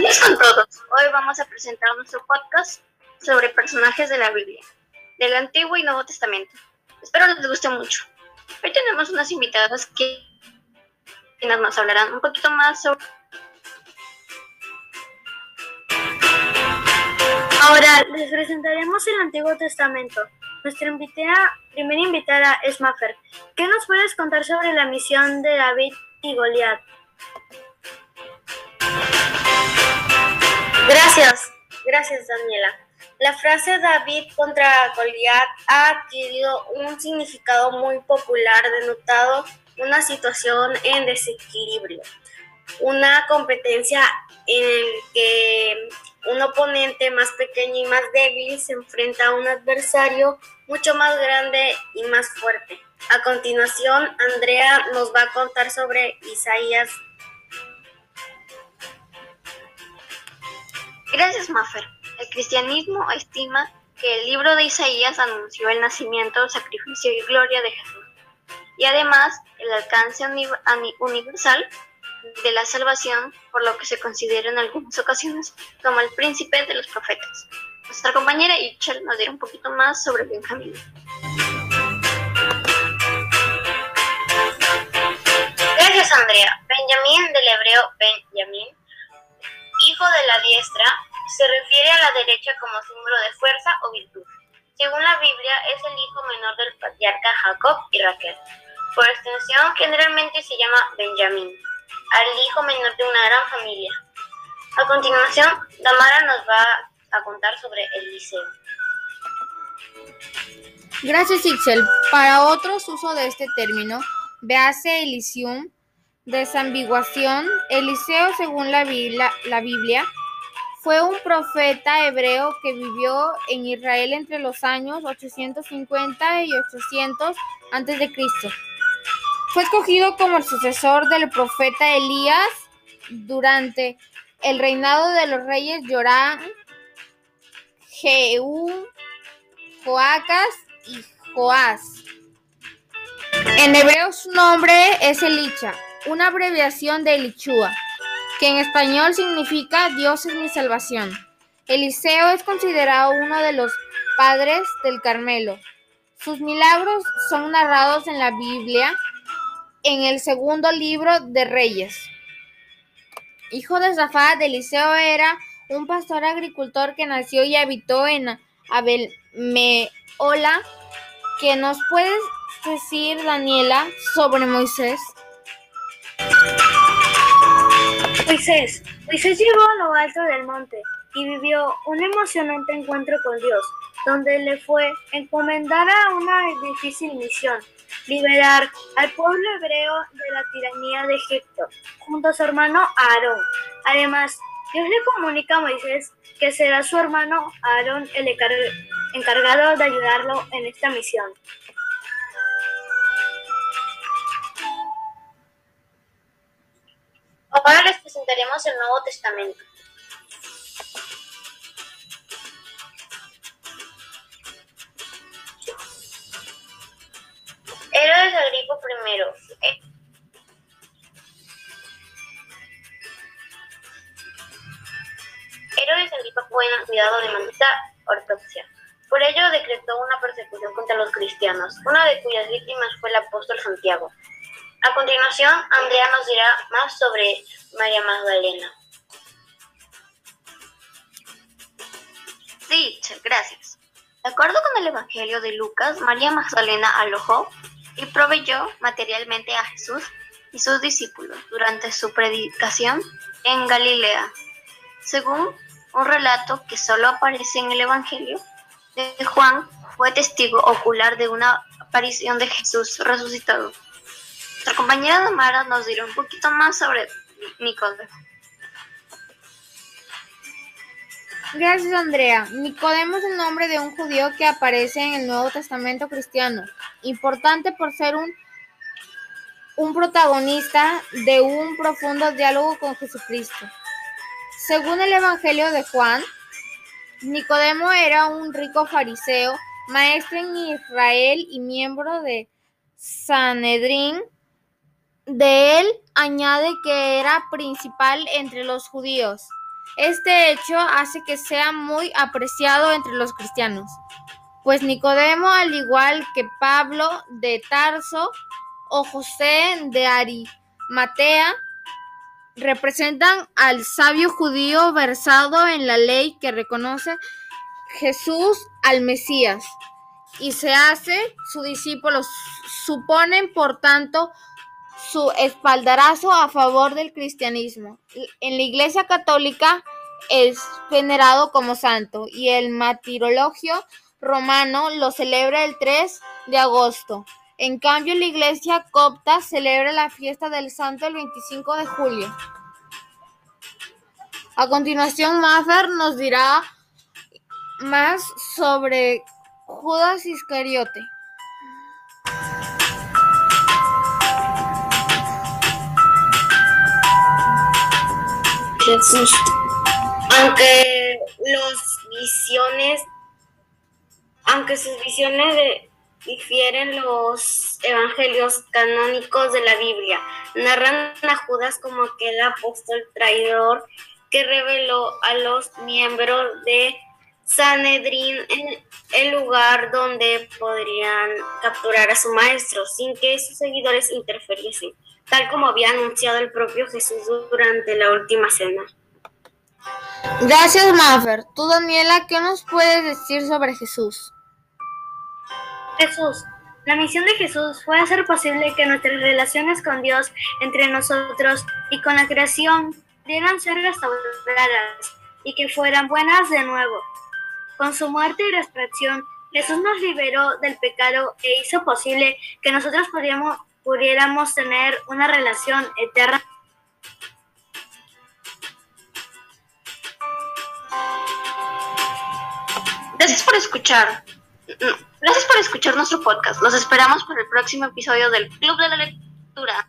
días con todos. Hoy vamos a presentar nuestro podcast sobre personajes de la Biblia, del Antiguo y Nuevo Testamento. Espero les guste mucho. Hoy tenemos unas invitadas que nos hablarán un poquito más sobre... Ahora les presentaremos el Antiguo Testamento. Nuestra invitada, primera invitada es Mafer. ¿Qué nos puedes contar sobre la misión de David y Goliat? Gracias, gracias Daniela. La frase David contra Goliat ha adquirido un significado muy popular denotado una situación en desequilibrio, una competencia en que un oponente más pequeño y más débil se enfrenta a un adversario mucho más grande y más fuerte. A continuación, Andrea nos va a contar sobre Isaías. Gracias, Maffer. El cristianismo estima que el libro de Isaías anunció el nacimiento, sacrificio y gloria de Jesús, y además el alcance universal de la salvación, por lo que se considera en algunas ocasiones como el príncipe de los profetas. Nuestra compañera Ichel nos dirá un poquito más sobre Benjamín. De fuerza o virtud. Según la Biblia, es el hijo menor del patriarca Jacob y Raquel. Por extensión, generalmente se llama Benjamín al hijo menor de una gran familia. A continuación, Damara nos va a contar sobre Eliseo. Gracias, Ixel. Para otros uso de este término, véase Elisium, desambiguación. Eliseo, según la Biblia, la Biblia, fue un profeta hebreo que vivió en Israel entre los años 850 y 800 a.C. Fue escogido como el sucesor del profeta Elías durante el reinado de los reyes Joram, Jehú, Joacas y Joás. En hebreo su nombre es Elicha, una abreviación de Elichua, que en español significa Dios es mi salvación. Eliseo es considerado uno de los padres del Carmelo. Sus milagros son narrados en la Biblia en el segundo libro de Reyes. Hijo de Zafat, Eliseo era un pastor agricultor que nació y habitó en Abel-Meola. ¿Qué nos puedes decir, Daniela, sobre Moisés? Moisés. Moisés llegó a lo alto del monte y vivió un emocionante encuentro con Dios, donde le fue encomendada una difícil misión, liberar al pueblo hebreo de la tiranía de Egipto, junto a su hermano Aarón. Además, Dios le comunica a Moisés que será su hermano Aarón el encargado de ayudarlo en esta misión. Ahora les presentaremos el Nuevo Testamento. Herodes Agripo I. Eh. Herodes Agripa fue cuidado de maldita ortodoxia. Por ello decretó una persecución contra los cristianos, una de cuyas víctimas fue el apóstol Santiago. A continuación, Andrea nos dirá más sobre María Magdalena. Sí, gracias. De acuerdo con el Evangelio de Lucas, María Magdalena alojó y proveyó materialmente a Jesús y sus discípulos durante su predicación en Galilea. Según un relato que solo aparece en el Evangelio de Juan, fue testigo ocular de una aparición de Jesús resucitado. Nuestra compañera Damara nos dirá un poquito más sobre Nicodemo. Gracias, Andrea. Nicodemo es el nombre de un judío que aparece en el Nuevo Testamento cristiano, importante por ser un, un protagonista de un profundo diálogo con Jesucristo. Según el Evangelio de Juan, Nicodemo era un rico fariseo, maestro en Israel y miembro de Sanedrín. De él añade que era principal entre los judíos. Este hecho hace que sea muy apreciado entre los cristianos, pues Nicodemo, al igual que Pablo de Tarso o José de Arimatea, representan al sabio judío versado en la ley que reconoce Jesús al Mesías y se hace su discípulo. Suponen, por tanto, su espaldarazo a favor del cristianismo. En la Iglesia Católica es venerado como santo y el martirologio romano lo celebra el 3 de agosto. En cambio, la Iglesia copta celebra la fiesta del santo el 25 de julio. A continuación, Maffer nos dirá más sobre Judas Iscariote. Aunque los visiones, aunque sus visiones difieren los evangelios canónicos de la Biblia, narran a Judas como aquel apóstol traidor que reveló a los miembros de Sanedrín en el lugar donde podrían capturar a su maestro sin que sus seguidores interferiesen, tal como había anunciado el propio Jesús durante la última cena. Gracias, Maffer. Tú, Daniela, ¿qué nos puedes decir sobre Jesús? Jesús. La misión de Jesús fue hacer posible que nuestras relaciones con Dios, entre nosotros y con la creación, pudieran ser restauradas y que fueran buenas de nuevo. Con su muerte y resurrección, Jesús nos liberó del pecado e hizo posible que nosotros pudiéramos, pudiéramos tener una relación eterna. Gracias por escuchar. Gracias por escuchar nuestro podcast. Los esperamos para el próximo episodio del Club de la Lectura.